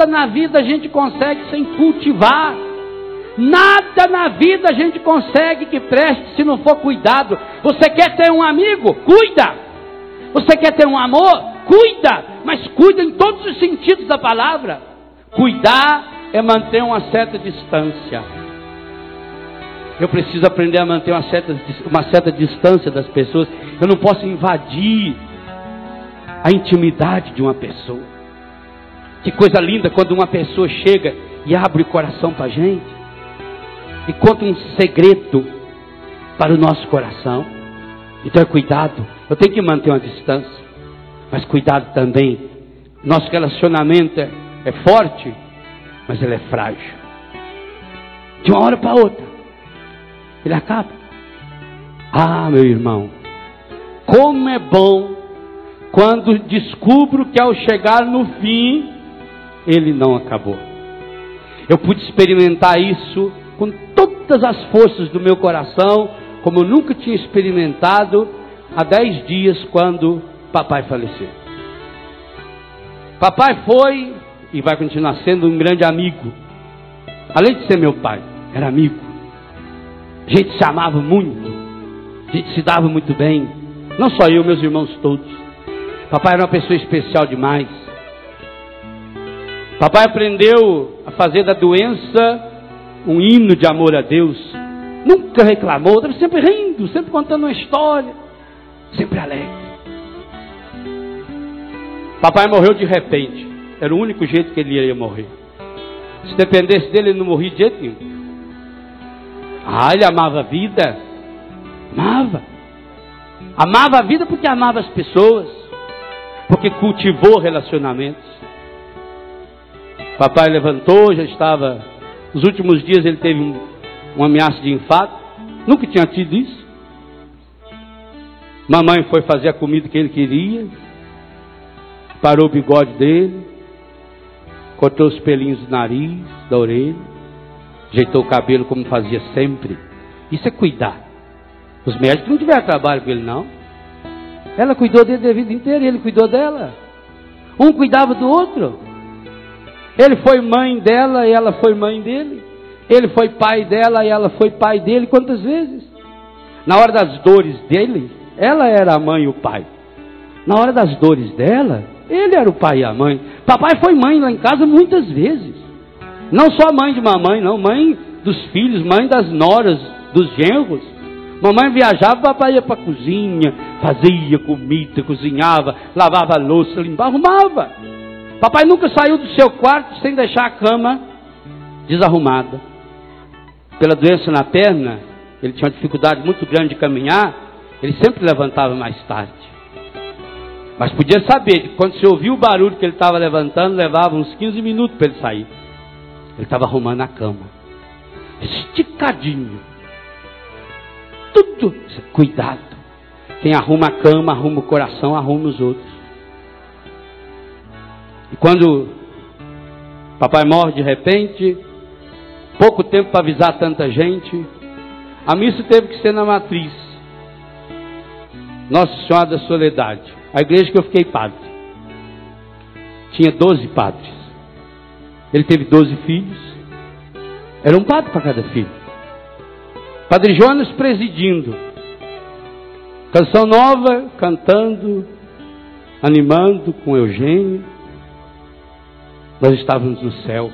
Nada na vida a gente consegue sem cultivar. Nada na vida a gente consegue que preste se não for cuidado. Você quer ter um amigo? Cuida. Você quer ter um amor? Cuida. Mas cuida em todos os sentidos da palavra. Cuidar é manter uma certa distância. Eu preciso aprender a manter uma certa, uma certa distância das pessoas. Eu não posso invadir a intimidade de uma pessoa. Que coisa linda quando uma pessoa chega e abre o coração para a gente e conta um segredo para o nosso coração. Então é cuidado. Eu tenho que manter uma distância. Mas cuidado também. Nosso relacionamento é, é forte, mas ele é frágil. De uma hora para outra, ele acaba. Ah, meu irmão, como é bom quando descubro que ao chegar no fim, ele não acabou. Eu pude experimentar isso com todas as forças do meu coração, como eu nunca tinha experimentado há dez dias quando papai faleceu. Papai foi e vai continuar sendo um grande amigo. Além de ser meu pai, era amigo. A gente se amava muito. A gente se dava muito bem. Não só eu, meus irmãos todos. Papai era uma pessoa especial demais. Papai aprendeu a fazer da doença um hino de amor a Deus. Nunca reclamou, estava sempre rindo, sempre contando uma história, sempre alegre. Papai morreu de repente. Era o único jeito que ele ia morrer. Se dependesse dele, ele não morria de jeito nenhum. Ah, ele amava a vida. Amava. Amava a vida porque amava as pessoas. Porque cultivou relacionamentos. Papai levantou, já estava nos últimos dias ele teve um, uma ameaça de infarto. Nunca tinha tido isso. Mamãe foi fazer a comida que ele queria. Parou o bigode dele. Cortou os pelinhos do nariz, da orelha. Ajeitou o cabelo como fazia sempre. Isso é cuidar. Os médicos não tiveram trabalho com ele, não. Ela cuidou dele a vida inteira ele cuidou dela. Um cuidava do outro. Ele foi mãe dela e ela foi mãe dele. Ele foi pai dela e ela foi pai dele. Quantas vezes? Na hora das dores dele, ela era a mãe e o pai. Na hora das dores dela, ele era o pai e a mãe. Papai foi mãe lá em casa muitas vezes. Não só mãe de mamãe, não. Mãe dos filhos, mãe das noras, dos genros. Mamãe viajava, papai ia para a cozinha, fazia comida, cozinhava, lavava a louça, limpava, arrumava. Papai nunca saiu do seu quarto sem deixar a cama desarrumada. Pela doença na perna, ele tinha uma dificuldade muito grande de caminhar, ele sempre levantava mais tarde. Mas podia saber que quando você ouvia o barulho que ele estava levantando, levava uns 15 minutos para ele sair. Ele estava arrumando a cama. Esticadinho. Tudo. Cuidado. Quem arruma a cama, arruma o coração, arruma os outros. E quando papai morre de repente, pouco tempo para avisar tanta gente, a missa teve que ser na matriz. Nossa Senhora da Soledade. A igreja que eu fiquei padre. Tinha 12 padres. Ele teve 12 filhos. Era um padre para cada filho. Padre Jonas presidindo. Canção nova, cantando, animando com Eugênio nós estávamos no céu.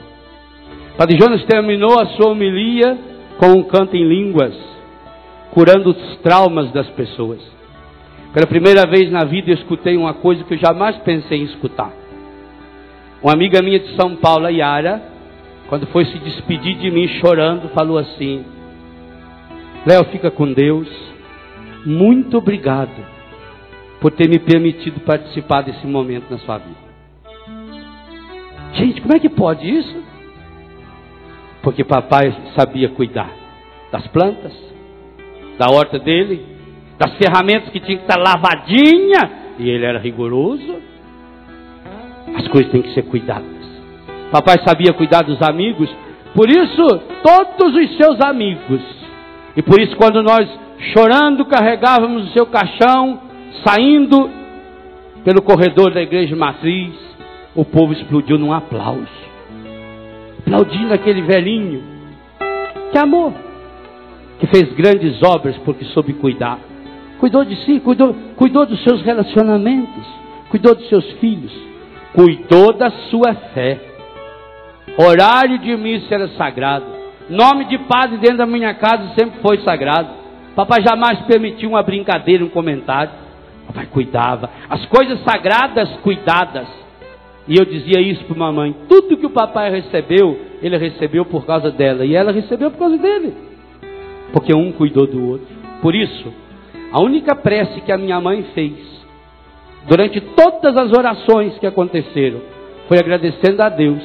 Padre Jonas terminou a sua homilia com um canto em línguas, curando os traumas das pessoas. Pela primeira vez na vida eu escutei uma coisa que eu jamais pensei em escutar. Uma amiga minha de São Paulo, a Yara, quando foi se despedir de mim chorando, falou assim: Léo, fica com Deus. Muito obrigado por ter me permitido participar desse momento na sua vida. Gente, como é que pode isso? Porque papai sabia cuidar das plantas, da horta dele, das ferramentas que tinha que estar lavadinha, e ele era rigoroso. As coisas têm que ser cuidadas. Papai sabia cuidar dos amigos, por isso todos os seus amigos. E por isso quando nós chorando carregávamos o seu caixão, saindo pelo corredor da igreja matriz, o povo explodiu num aplauso. aplaudindo aquele velhinho que amou, que fez grandes obras porque soube cuidar. Cuidou de si, cuidou, cuidou dos seus relacionamentos, cuidou dos seus filhos, cuidou da sua fé. Horário de missa era sagrado. Nome de padre dentro da minha casa sempre foi sagrado. Papai jamais permitiu uma brincadeira, um comentário. Papai cuidava. As coisas sagradas cuidadas. E eu dizia isso para mamãe: tudo que o papai recebeu, ele recebeu por causa dela. E ela recebeu por causa dele. Porque um cuidou do outro. Por isso, a única prece que a minha mãe fez, durante todas as orações que aconteceram, foi agradecendo a Deus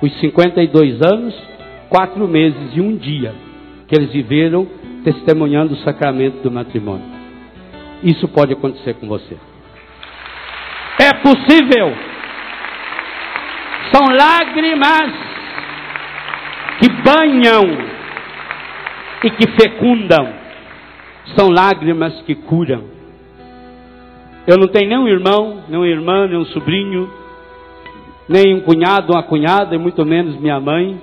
os 52 anos, quatro meses e um dia que eles viveram testemunhando o sacramento do matrimônio. Isso pode acontecer com você. É possível. São lágrimas que banham e que fecundam. São lágrimas que curam. Eu não tenho nenhum irmão, nenhuma irmã, nenhum sobrinho, nem um cunhado, uma cunhada, e muito menos minha mãe,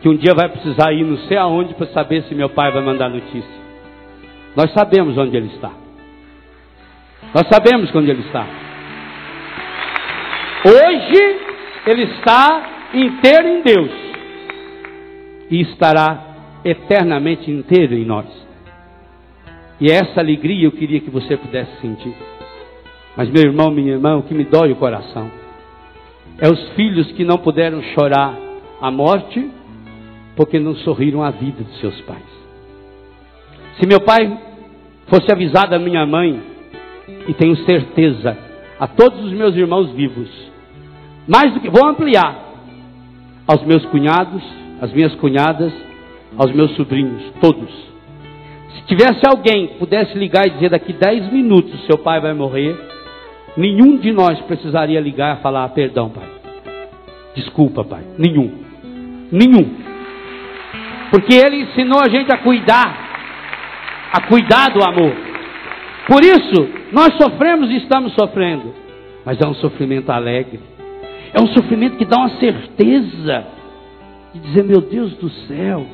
que um dia vai precisar ir não sei aonde para saber se meu pai vai mandar notícia. Nós sabemos onde ele está. Nós sabemos onde ele está. Hoje ele está inteiro em Deus e estará eternamente inteiro em nós. E essa alegria eu queria que você pudesse sentir. Mas meu irmão, minha irmã, o que me dói o coração é os filhos que não puderam chorar a morte porque não sorriram a vida dos seus pais. Se meu pai fosse avisado a minha mãe, e tenho certeza, a todos os meus irmãos vivos, mais do que, vou ampliar, aos meus cunhados, às minhas cunhadas, aos meus sobrinhos, todos. Se tivesse alguém que pudesse ligar e dizer daqui 10 minutos seu pai vai morrer, nenhum de nós precisaria ligar e falar perdão, pai. Desculpa, pai. Nenhum. Nenhum. Porque ele ensinou a gente a cuidar, a cuidar do amor. Por isso, nós sofremos e estamos sofrendo, mas é um sofrimento alegre. É um sofrimento que dá uma certeza de dizer: meu Deus do céu,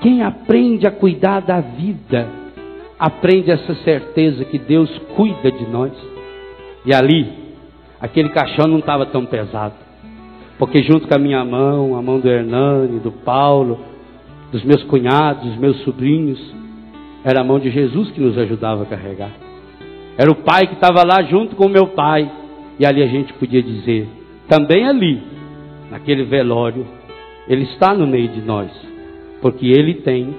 quem aprende a cuidar da vida, aprende essa certeza que Deus cuida de nós. E ali, aquele caixão não estava tão pesado. Porque junto com a minha mão, a mão do Hernani, do Paulo, dos meus cunhados, dos meus sobrinhos, era a mão de Jesus que nos ajudava a carregar. Era o pai que estava lá junto com o meu pai. E ali a gente podia dizer, também ali, naquele velório, ele está no meio de nós, porque ele tem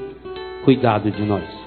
cuidado de nós.